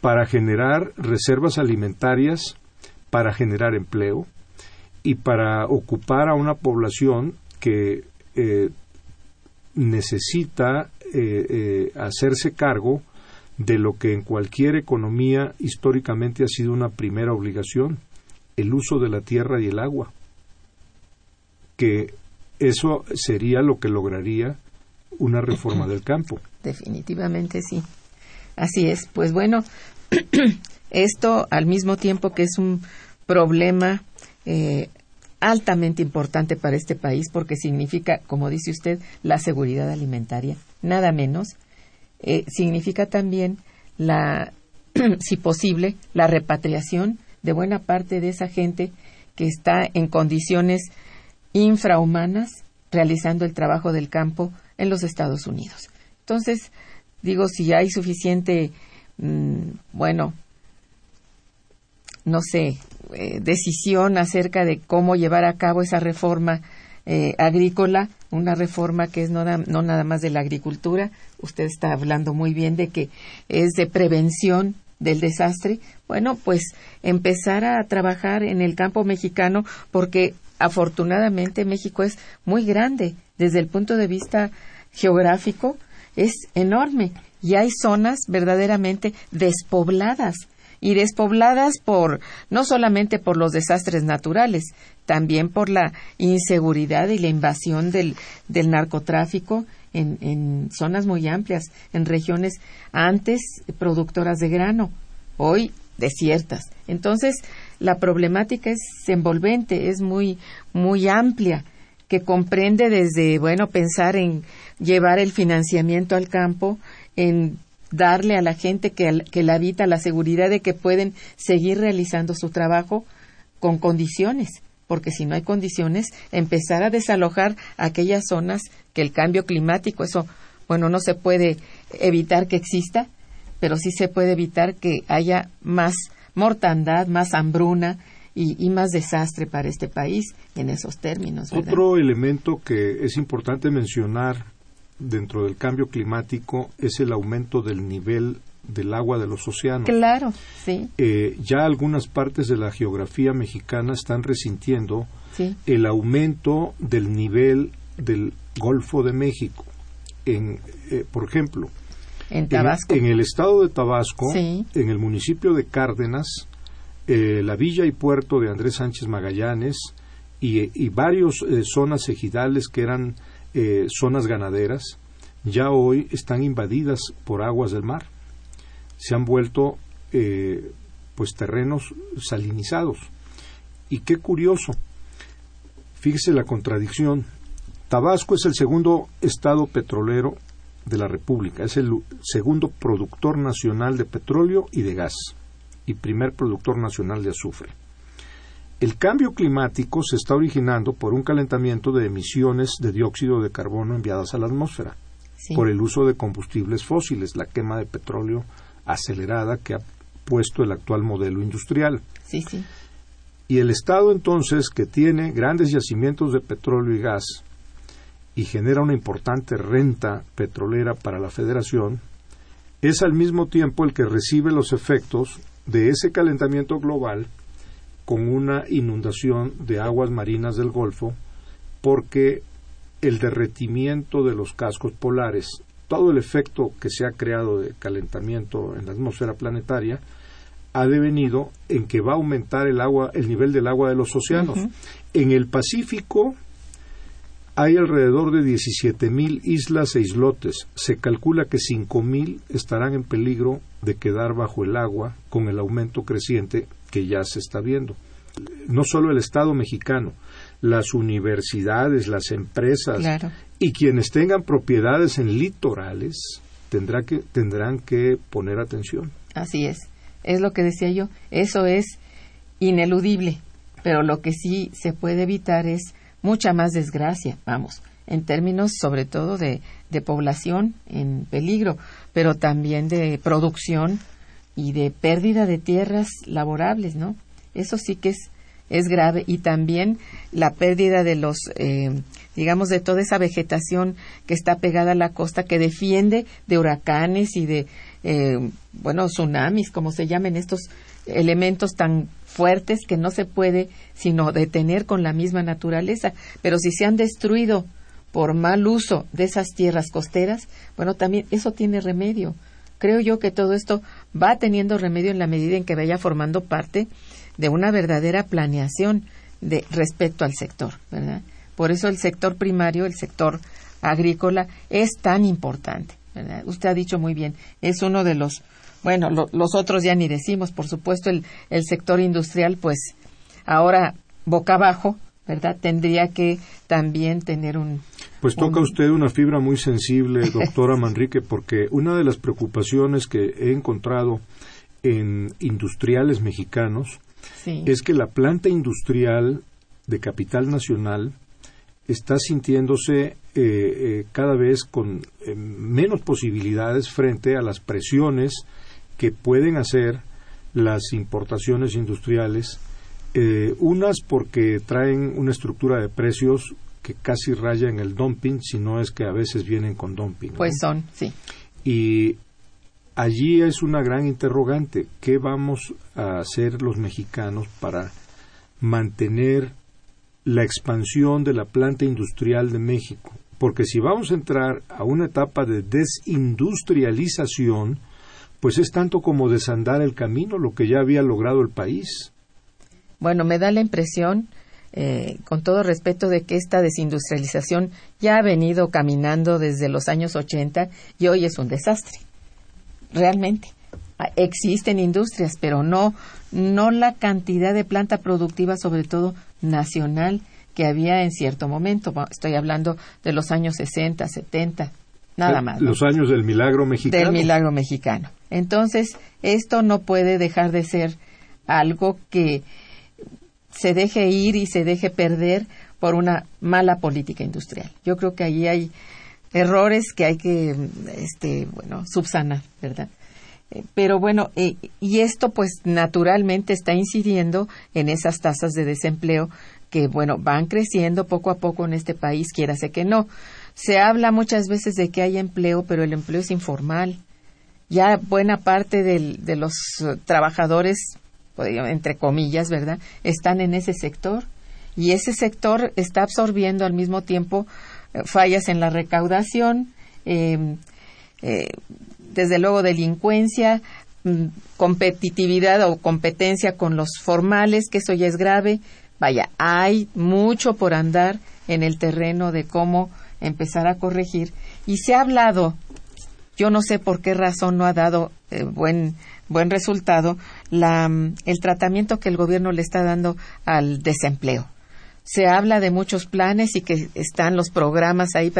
para generar reservas alimentarias, para generar empleo y para ocupar a una población que eh, necesita eh, eh, hacerse cargo de lo que en cualquier economía históricamente ha sido una primera obligación, el uso de la tierra y el agua. Que eso sería lo que lograría una reforma del campo. [clears throat] Definitivamente sí. Así es. Pues bueno, [clears throat] esto al mismo tiempo que es un problema eh, altamente importante para este país porque significa, como dice usted, la seguridad alimentaria, nada menos. Eh, significa también la, [clears throat] si posible, la repatriación de buena parte de esa gente que está en condiciones infrahumanas realizando el trabajo del campo en los Estados Unidos. Entonces, digo, si hay suficiente, mm, bueno, no sé, eh, decisión acerca de cómo llevar a cabo esa reforma eh, agrícola, una reforma que es no, no nada más de la agricultura, usted está hablando muy bien de que es de prevención del desastre, bueno, pues empezar a trabajar en el campo mexicano porque afortunadamente México es muy grande. Desde el punto de vista geográfico, es enorme. Y hay zonas verdaderamente despobladas y despobladas por no solamente por los desastres naturales, también por la inseguridad y la invasión del, del narcotráfico en, en zonas muy amplias, en regiones antes productoras de grano, hoy desiertas. Entonces, la problemática es envolvente, es muy, muy amplia, que comprende desde, bueno, pensar en llevar el financiamiento al campo, en darle a la gente que, que la habita la seguridad de que pueden seguir realizando su trabajo con condiciones, porque si no hay condiciones, empezar a desalojar aquellas zonas que el cambio climático, eso, bueno, no se puede evitar que exista, pero sí se puede evitar que haya más mortandad, más hambruna y, más desastre para este país en esos términos. Otro elemento que es importante mencionar dentro del cambio climático es el aumento del nivel del agua de los océanos. Claro, sí, Eh, ya algunas partes de la geografía mexicana están resintiendo sí. el aumento del nivel del Golfo de México. En, eh, por ejemplo, En Tabasco. En, el estado de Tabasco, Sí. en el municipio de Cárdenas, eh, la villa y puerto de Andrés Sánchez Magallanes y, y varios eh, zonas ejidales que eran eh, zonas ganaderas, ya hoy están invadidas por aguas del mar. Se han vuelto eh, pues terrenos salinizados. Y qué curioso, fíjese la contradicción. Tabasco es el segundo estado petrolero de la República. Es el segundo productor nacional de petróleo y de gas y primer productor nacional de azufre. El cambio climático se está originando por un calentamiento de emisiones de dióxido de carbono enviadas a la atmósfera Sí. por el uso de combustibles fósiles, la quema de petróleo acelerada que ha puesto el actual modelo industrial. Sí, sí. Y el Estado entonces, que tiene grandes yacimientos de petróleo y gas y genera una importante renta petrolera para la Federación, es al mismo tiempo el que recibe los efectos de ese calentamiento global con una inundación de aguas marinas del Golfo, porque el derretimiento de los cascos polares, todo el efecto que se ha creado de calentamiento en la atmósfera planetaria, ha devenido en que va a aumentar el agua, el nivel del agua de los océanos. En el Pacífico hay alrededor de 17.000 islas e islotes. Se calcula que 5.000 estarán en peligro de quedar bajo el agua con el aumento creciente que ya se está viendo. No solo el Estado mexicano, las universidades, las empresas Claro. y quienes tengan propiedades en litorales tendrá que, tendrán que poner atención. Así es. Es lo que decía yo. Eso es ineludible. Pero lo que sí se puede evitar es mucha más desgracia, vamos, en términos sobre todo de, de población en peligro, pero también de producción y de pérdida de tierras laborables, ¿no? Eso sí que es, es grave. Y también la pérdida de los eh, digamos, de toda esa vegetación que está pegada a la costa, que defiende de huracanes y de, eh, bueno, tsunamis, como se llamen estos elementos tan fuertes que no se puede sino detener con la misma naturaleza. Pero si se han destruido por mal uso de esas tierras costeras, bueno, también eso tiene remedio. Creo yo que todo esto va teniendo remedio en la medida en que vaya formando parte de una verdadera planeación de respecto al sector, ¿verdad? Por eso el sector primario, el sector agrícola, es tan importante. Usted ha dicho muy bien, es uno de los, bueno, los otros ya ni decimos, por supuesto, el, el sector industrial, pues ahora boca abajo, ¿verdad? Tendría que también tener un... Pues toca usted una fibra muy sensible, [laughs] doctora Manrique, porque una de las preocupaciones que he encontrado en industriales mexicanos es que la planta industrial de capital nacional está sintiéndose eh, eh, cada vez con eh, menos posibilidades frente a las presiones que pueden hacer las importaciones industriales, unas porque traen una estructura de precios que casi raya en el dumping, si no es que a veces vienen con dumping. Pues son, sí. Y allí es una gran interrogante. ¿Qué vamos a hacer los mexicanos para mantener la expansión de la planta industrial de México? Porque si vamos a entrar a una etapa de desindustrialización, pues es tanto como desandar el camino lo que ya había logrado el país. Bueno, me da la impresión, eh, con todo respeto, de que esta desindustrialización ya ha venido caminando desde los años 80 y hoy es un desastre realmente. Existen industrias, pero no, no la cantidad de planta productiva, sobre todo nacional, que había en cierto momento. Estoy hablando de los años 60, 70, nada más. Los años del milagro mexicano. Del milagro mexicano. Entonces, esto no puede dejar de ser algo que se deje ir y se deje perder por una mala política industrial. Yo creo que ahí hay errores que hay que, este, bueno, subsanar, ¿verdad? Eh, pero bueno, eh, y esto pues naturalmente está incidiendo en esas tasas de desempleo que, bueno, van creciendo poco a poco en este país, quiérase que no. Se habla muchas veces de que hay empleo, pero el empleo es informal. Ya buena parte de los trabajadores, pues, entre comillas, ¿verdad?, están en ese sector. Y ese sector está absorbiendo al mismo tiempo fallas en la recaudación, em, eh, desde luego delincuencia, mm, competitividad o competencia con los formales, que eso ya es grave. Vaya, hay mucho por andar en el terreno de cómo empezar a corregir. Y se ha hablado, yo no sé por qué razón no ha dado eh, buen, buen resultado, la, el tratamiento que el gobierno le está dando al desempleo se habla de muchos planes y que están los programas ahí.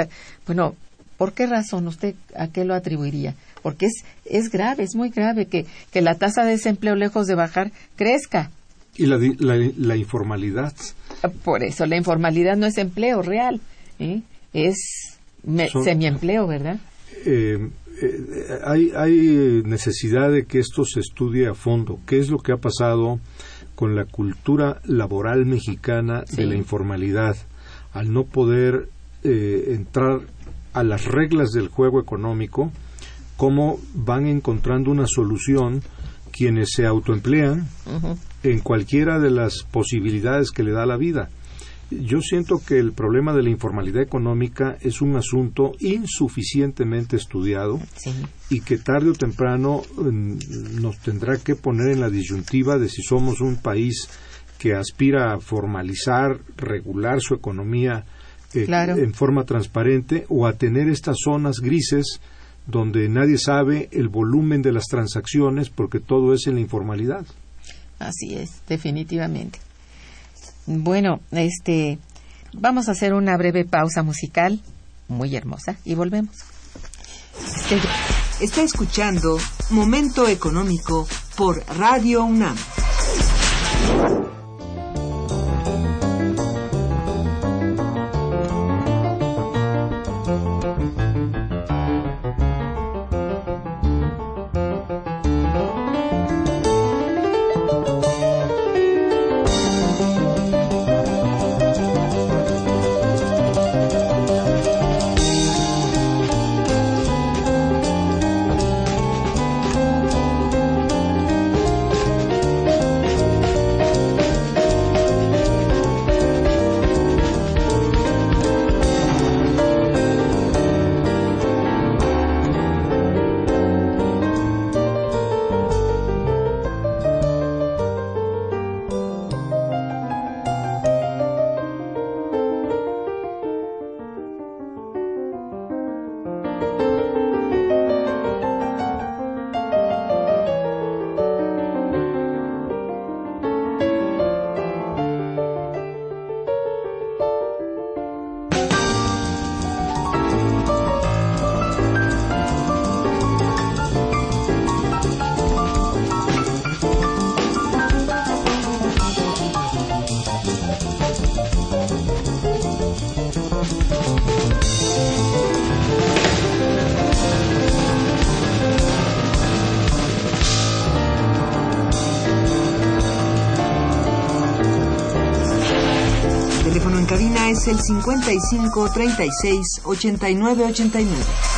bueno, ¿por qué razón usted a qué lo atribuiría? Porque es, es grave, es muy grave que, que la tasa de desempleo, lejos de bajar, crezca. Y la, la, informalidad. Ah, por eso, la informalidad no es empleo real, ¿eh? es semiempleo, ¿verdad? Eh, eh, hay, hay necesidad de que esto se estudie a fondo. ¿Qué es lo que ha pasado? con la cultura laboral mexicana de la informalidad, al no poder eh, entrar a las reglas del juego económico, cómo van encontrando una solución quienes se autoemplean en cualquiera de las posibilidades que le da la vida. Yo siento que el problema de la informalidad económica es un asunto insuficientemente estudiado y que tarde o temprano mm, nos tendrá que poner en la disyuntiva de si somos un país que aspira a formalizar, regular su economía eh, en forma transparente o a tener estas zonas grises donde nadie sabe el volumen de las transacciones porque todo es en la informalidad. Así es, definitivamente. Bueno, este, vamos a hacer una breve pausa musical, muy hermosa, y volvemos. Está escuchando Momento Económico por Radio UNAM. Es el 55 36 89 89.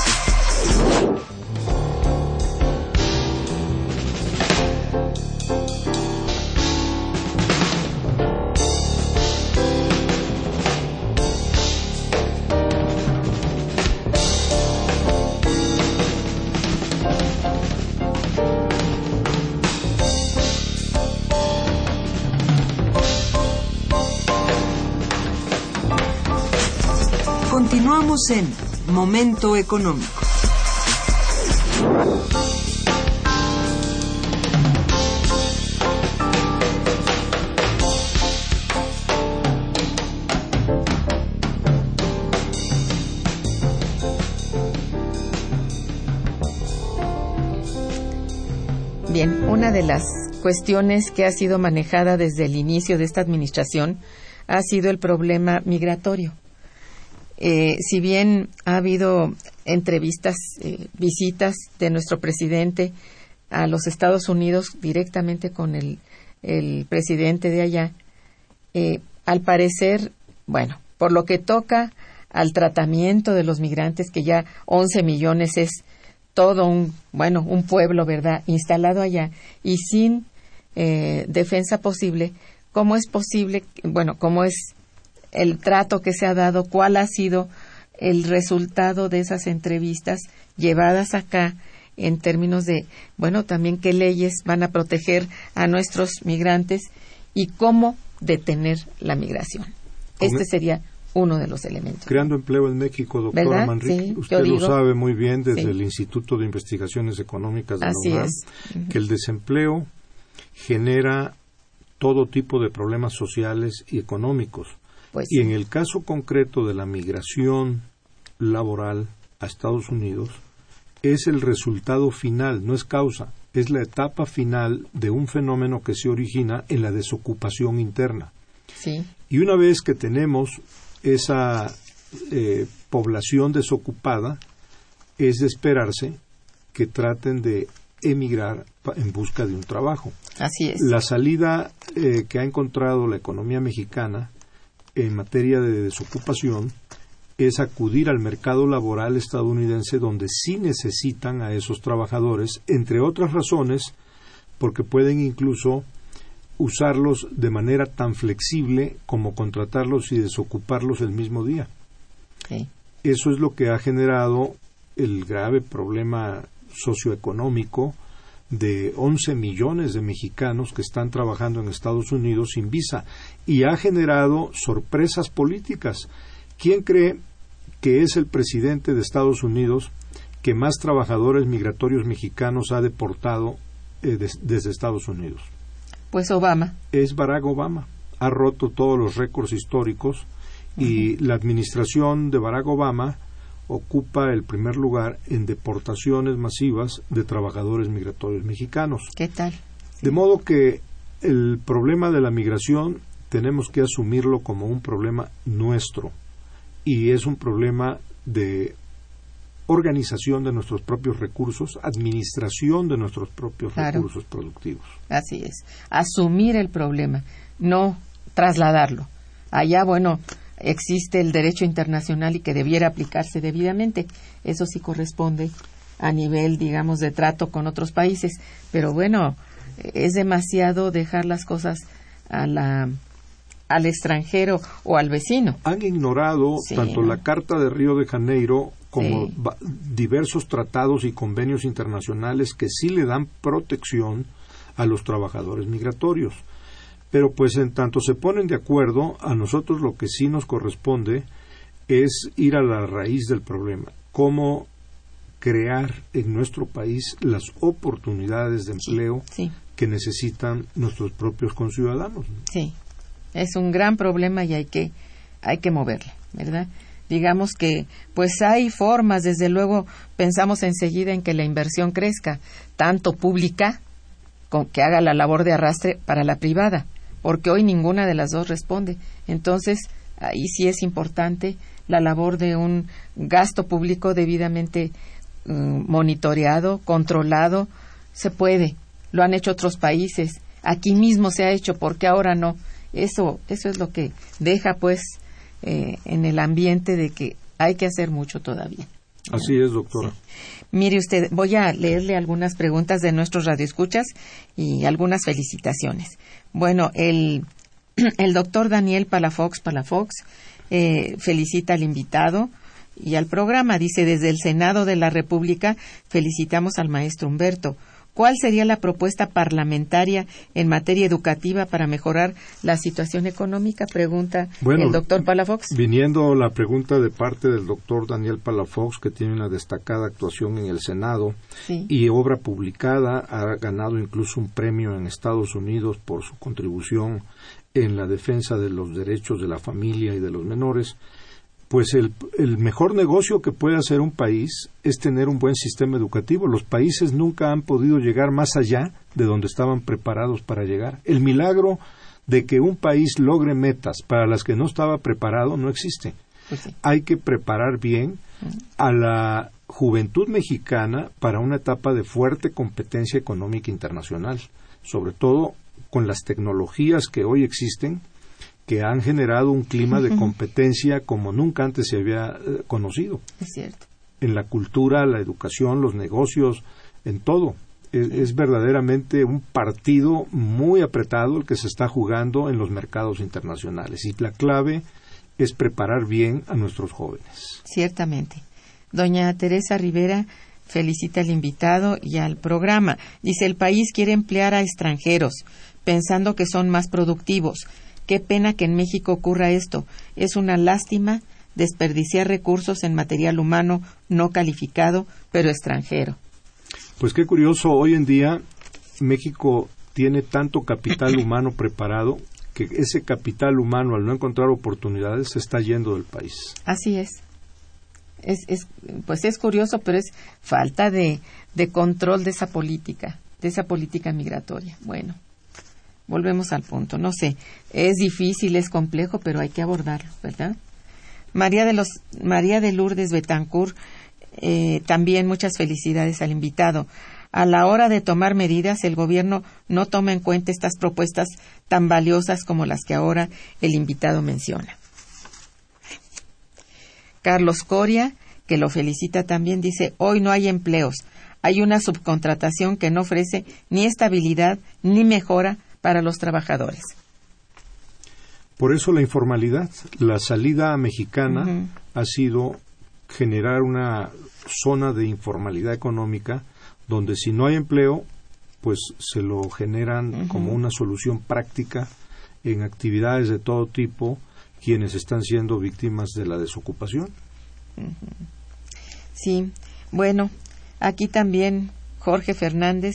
En Momento Económico. Bien, una de las cuestiones que ha sido manejada desde el inicio de esta administración ha sido el problema migratorio. Eh, si bien ha habido entrevistas, eh, visitas de nuestro presidente a los Estados Unidos directamente con el, presidente de allá, eh, al parecer, bueno, por lo que toca al tratamiento de los migrantes, que ya 11 millones es todo un, bueno, un pueblo, ¿verdad?, instalado allá y sin defensa posible, ¿cómo es posible, bueno, cómo es el trato que se ha dado, cuál ha sido el resultado de esas entrevistas llevadas acá en términos de, bueno, también qué leyes van a proteger a nuestros migrantes y cómo detener la migración. Este sería uno de los elementos. Creando empleo en México, doctora Manrique, usted lo sabe muy bien desde el Instituto de Investigaciones Económicas de la UNAM, que el desempleo genera todo tipo de problemas sociales y económicos. Pues y en el caso concreto de la migración laboral a Estados Unidos, es el resultado final, no es causa, es la etapa final de un fenómeno que se origina en la desocupación interna. Sí. Y una vez que tenemos esa eh, población desocupada, es de esperarse que traten de emigrar en busca de un trabajo. Así es. La salida eh, que ha encontrado la economía mexicana en materia de desocupación es acudir al mercado laboral estadounidense donde sí necesitan a esos trabajadores, entre otras razones, porque pueden incluso usarlos de manera tan flexible como contratarlos y desocuparlos el mismo día. Eso es lo que ha generado el grave problema socioeconómico de 11 millones de mexicanos que están trabajando en Estados Unidos sin visa y ha generado sorpresas políticas. ¿Quién cree que es el presidente de Estados Unidos que más trabajadores migratorios mexicanos ha deportado eh, desde Estados Unidos? Pues Obama. Es Barack Obama. Ha roto todos los récords históricos y la administración de Barack Obama ocupa el primer lugar en deportaciones masivas de trabajadores migratorios mexicanos. ¿Qué tal? De modo que el problema de la migración tenemos que asumirlo como un problema nuestro y es un problema de organización de nuestros propios recursos, administración de nuestros propios recursos productivos. Así es, asumir el problema, no trasladarlo. Allá, bueno, existe el derecho internacional y que debiera aplicarse debidamente. Eso sí corresponde a nivel, digamos, de trato con otros países. Pero bueno, es demasiado dejar las cosas a la, al extranjero o al vecino. Han ignorado tanto la Carta de Río de Janeiro como diversos tratados y convenios internacionales que sí le dan protección a los trabajadores migratorios. Pero pues en tanto se ponen de acuerdo, a nosotros lo que sí nos corresponde es ir a la raíz del problema, cómo crear en nuestro país las oportunidades de empleo que necesitan nuestros propios conciudadanos. Sí, es un gran problema y hay que, hay que moverlo, ¿verdad? Digamos que, pues hay formas, desde luego pensamos enseguida en que la inversión crezca, tanto pública, con que haga la labor de arrastre para la privada porque hoy ninguna de las dos responde. Entonces, ahí sí es importante la labor de un gasto público debidamente mm, monitoreado, controlado. Se puede, lo han hecho otros países, aquí mismo se ha hecho, porque ahora no? Eso, eso es lo que deja pues eh, en el ambiente de que hay que hacer mucho todavía. Así es, doctora. Mire usted, voy a leerle algunas preguntas de nuestros radioescuchas y algunas felicitaciones. Bueno, el, [clears throat] el doctor Daniel Palafox Palafox eh, felicita al invitado y al programa. Dice, desde el Senado de la República felicitamos al maestro Humberto. ¿Cuál sería la propuesta parlamentaria en materia educativa para mejorar la situación económica? Pregunta el doctor Palafox. Viniendo la pregunta de parte del doctor Daniel Palafox, que tiene una destacada actuación en el Senado y obra publicada, ha ganado incluso un premio en Estados Unidos por su contribución en la defensa de los derechos de la familia y de los menores pues el, el, mejor negocio que puede hacer un país es tener un buen sistema educativo. Los países nunca han podido llegar más allá de donde estaban preparados para llegar. El milagro de que un país logre metas para las que no estaba preparado no existe. Pues Hay que preparar bien a la juventud mexicana para una etapa de fuerte competencia económica internacional, sobre todo con las tecnologías que hoy existen que han generado un clima de competencia como nunca antes se había eh, conocido. Es cierto. En la cultura, la educación, los negocios, en todo. Es, verdaderamente un partido muy apretado el que se está jugando en los mercados internacionales. Y la clave es preparar bien a nuestros jóvenes. Ciertamente. Doña Teresa Rivera felicita al invitado y al programa. Dice, el país quiere emplear a extranjeros, pensando que son más productivos Qué pena que en México ocurra esto. Es una lástima desperdiciar recursos en material humano no calificado, pero extranjero. Pues qué curioso, hoy en día México tiene tanto capital [coughs] humano preparado que ese capital humano, al no encontrar oportunidades, se está yendo del país. Así es. Es, es pues es curioso, pero es falta de, de control de esa política, de esa política migratoria. Bueno volvemos al punto. No sé, es difícil, es complejo, pero hay que abordarlo, ¿verdad? María de, los, María de Lourdes Betancourt, eh, también muchas felicidades al invitado. A la hora de tomar medidas, el gobierno no toma en cuenta estas propuestas tan valiosas como las que ahora el invitado menciona. Carlos Coria, que lo felicita también, dice, hoy no hay empleos, hay una subcontratación que no ofrece ni estabilidad ni mejora para los trabajadores. Por eso la informalidad, la salida mexicana ha sido generar una zona de informalidad económica donde si no hay empleo, pues se lo generan como una solución práctica en actividades de todo tipo quienes están siendo víctimas de la desocupación. Sí, bueno, aquí también Jorge Fernández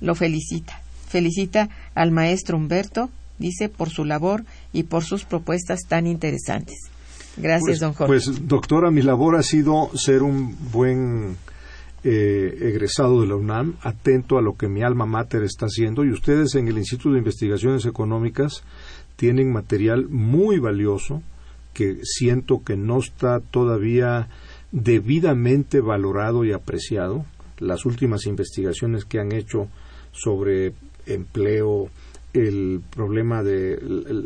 lo felicita. Felicita al maestro Humberto, dice, por su labor y por sus propuestas tan interesantes. Gracias, pues, don Jorge. Pues, doctora, mi labor ha sido ser un buen eh, egresado de la UNAM, atento a lo que mi alma mater está haciendo, y ustedes en el Instituto de Investigaciones Económicas tienen material muy valioso que siento que no está todavía debidamente valorado y apreciado. Las últimas investigaciones que han hecho sobre empleo, el problema de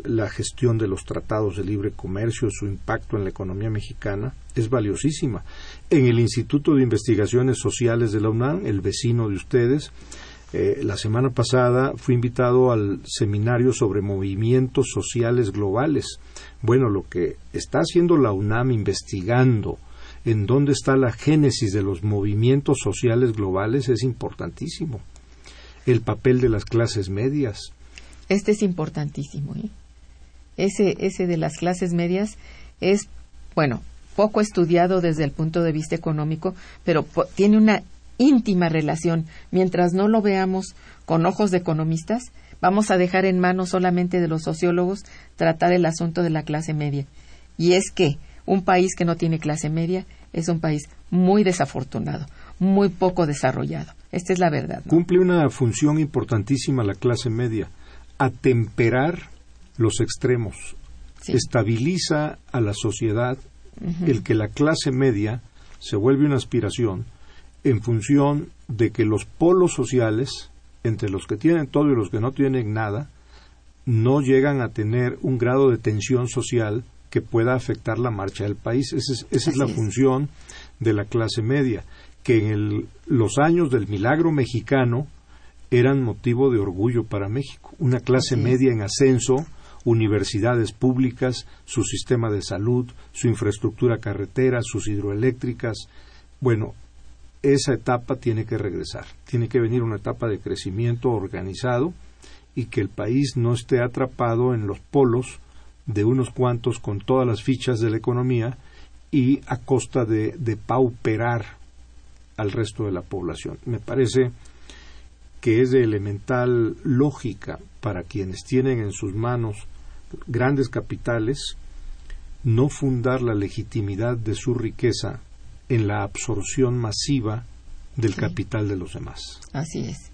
la gestión de los tratados de libre comercio, su impacto en la economía mexicana, es valiosísima. En el Instituto de Investigaciones Sociales de la UNAM, el vecino de ustedes, eh, la semana pasada fui invitado al seminario sobre movimientos sociales globales. Bueno, lo que está haciendo la UNAM investigando en dónde está la génesis de los movimientos sociales globales es importantísimo el papel de las clases medias. Este es importantísimo. ¿eh? Ese, ese de las clases medias es, bueno, poco estudiado desde el punto de vista económico, pero tiene una íntima relación. Mientras no lo veamos con ojos de economistas, vamos a dejar en manos solamente de los sociólogos tratar el asunto de la clase media. Y es que un país que no tiene clase media es un país muy desafortunado, muy poco desarrollado. Esta es la verdad. Cumple una función importantísima la clase media, atemperar los extremos. Estabiliza a la sociedad el que la clase media se vuelve una aspiración en función de que los polos sociales, entre los que tienen todo y los que no tienen nada, no llegan a tener un grado de tensión social que pueda afectar la marcha del país. Esa es, esa es la función de la clase media, que en el, los años del milagro mexicano eran motivo de orgullo para México. Una clase media en ascenso, universidades públicas, su sistema de salud, su infraestructura carretera, sus hidroeléctricas. Bueno, esa etapa tiene que regresar. Tiene que venir una etapa de crecimiento organizado y que el país no esté atrapado en los polos de unos cuantos con todas las fichas de la economía y a costa de, de pauperar al resto de la población. Me parece que es de elemental lógica para quienes tienen en sus manos grandes capitales no fundar la legitimidad de su riqueza en la absorción masiva del capital de los demás. Así es.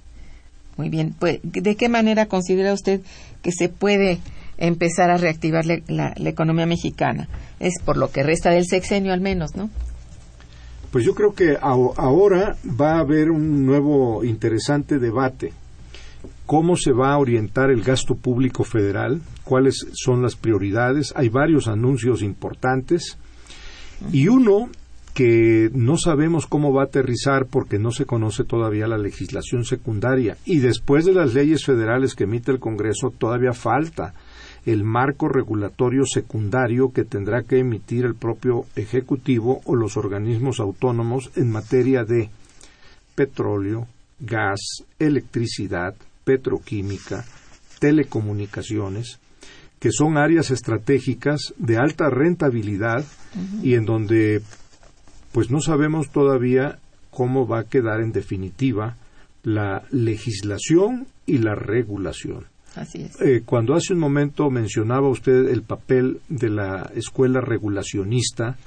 Muy bien. Pues, ¿De qué manera considera usted que se puede empezar a reactivar la, la, economía mexicana? Es por lo que resta del sexenio al menos, ¿no? Pues yo creo que ahora va a haber un nuevo interesante debate. ¿Cómo se va a orientar el gasto público federal? ¿Cuáles son las prioridades? Hay varios anuncios importantes. Y uno que no sabemos cómo va a aterrizar porque no se conoce todavía la legislación secundaria y después de las leyes federales que emite el Congreso todavía falta el marco regulatorio secundario que tendrá que emitir el propio Ejecutivo o los organismos autónomos en materia de petróleo, gas, electricidad, petroquímica, telecomunicaciones, que son áreas estratégicas de alta rentabilidad y en donde pues no sabemos todavía cómo va a quedar en definitiva la legislación y la regulación. Así es. Eh, cuando hace un momento mencionaba usted el papel de la escuela regulacionista,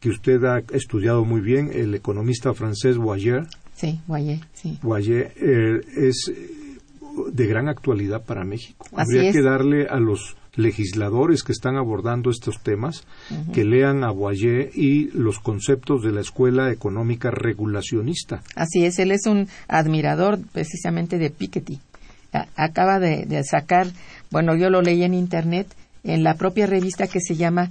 que usted ha estudiado muy bien, el economista francés Boyer. Sí, Boyer, sí. Boyer eh, es de gran actualidad para México. Habría que darle a los legisladores que están abordando estos temas que lean a Boyer y los conceptos de la escuela económica regulacionista. Así es, él es un admirador precisamente de Piketty acaba de, sacar, bueno, yo lo leí en internet, en la propia revista que se llama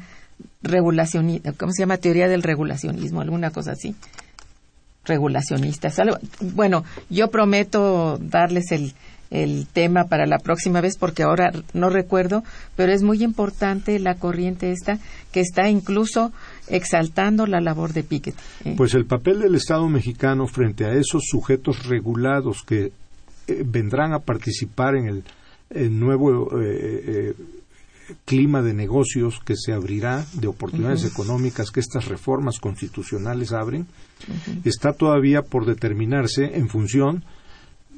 regulacionismo, ¿cómo se llama? Teoría del regulacionismo, alguna cosa así. Regulacionistas. Bueno, yo prometo darles el, el tema para la próxima vez porque ahora no recuerdo, pero es muy importante la corriente esta que está incluso exaltando la labor de Piketty. ¿eh? Pues el papel del Estado mexicano frente a esos sujetos regulados que eh, vendrán a participar en el, nuevo eh, eh, clima de negocios que se abrirá, de oportunidades económicas que estas reformas constitucionales abren, está todavía por determinarse en función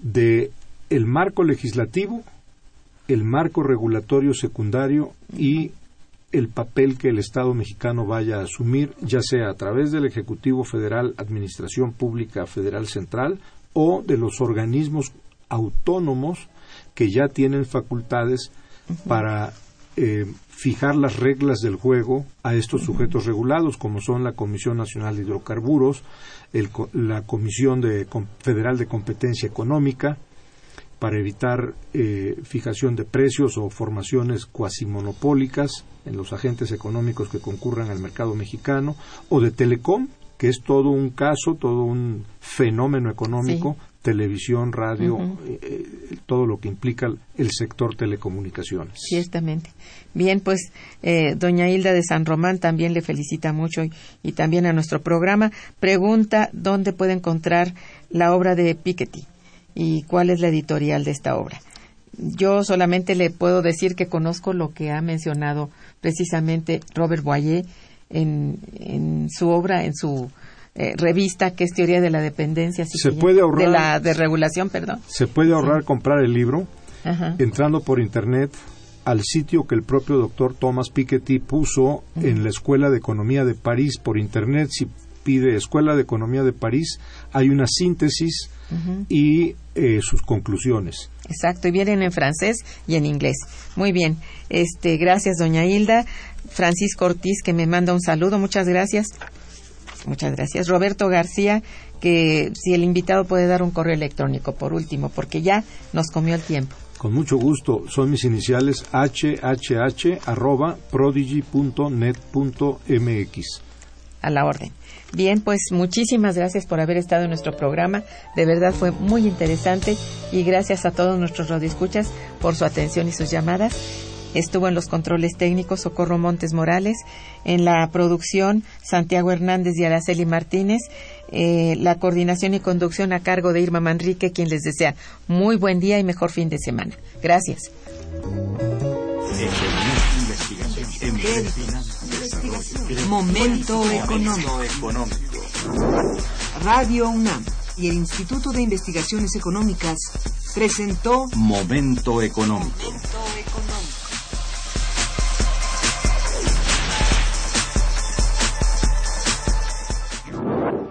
de el marco legislativo, el marco regulatorio secundario y el papel que el Estado mexicano vaya a asumir, ya sea a través del Ejecutivo Federal, Administración Pública Federal Central o de los organismos autónomos que ya tienen facultades para eh, fijar las reglas del juego a estos sujetos regulados, como son la Comisión Nacional de Hidrocarburos, la Comisión Federal de Competencia Económica, para evitar eh, fijación de precios o formaciones cuasimonopólicas en los agentes económicos que concurran al mercado mexicano, o de Telecom, que es todo un caso, todo un fenómeno económico televisión, radio, eh, eh, todo lo que implica el sector telecomunicaciones. Ciertamente. Bien, pues eh, doña Hilda de San Román también le felicita mucho y, también a nuestro programa. Pregunta dónde puede encontrar la obra de Piketty y cuál es la editorial de esta obra. Yo solamente le puedo decir que conozco lo que ha mencionado precisamente Robert Boyer en, en su obra, en su eh, revista que es Teoría de la Dependencia. se puede ahorrar. De la de regulación, perdón. Se puede ahorrar comprar el libro entrando por internet al sitio que el propio doctor Thomas Piketty puso en la Escuela de Economía de París por internet. Si pide Escuela de Economía de París, hay una síntesis y eh, sus conclusiones. Exacto, y vienen en francés y en inglés. Muy bien. Este, gracias, doña Hilda. Francisco Ortiz, que me manda un saludo. Muchas gracias. Muchas gracias. Roberto García, que si el invitado puede dar un correo electrónico, por último, porque ya nos comió el tiempo. Con mucho gusto, son mis iniciales hhh arroba prodigy.net.mx. A la orden. Bien, pues muchísimas gracias por haber estado en nuestro programa. De verdad fue muy interesante y gracias a todos nuestros radioescuchas por su atención y sus llamadas. Estuvo en los controles técnicos Socorro Montes Morales, en la producción Santiago Hernández y Araceli Martínez, eh, la coordinación y conducción a cargo de Irma Manrique, quien les desea muy buen día y mejor fin de semana. Gracias. Momento económico. Radio UNAM y el Instituto de Investigaciones Económicas presentó Momento económico. Momento económico.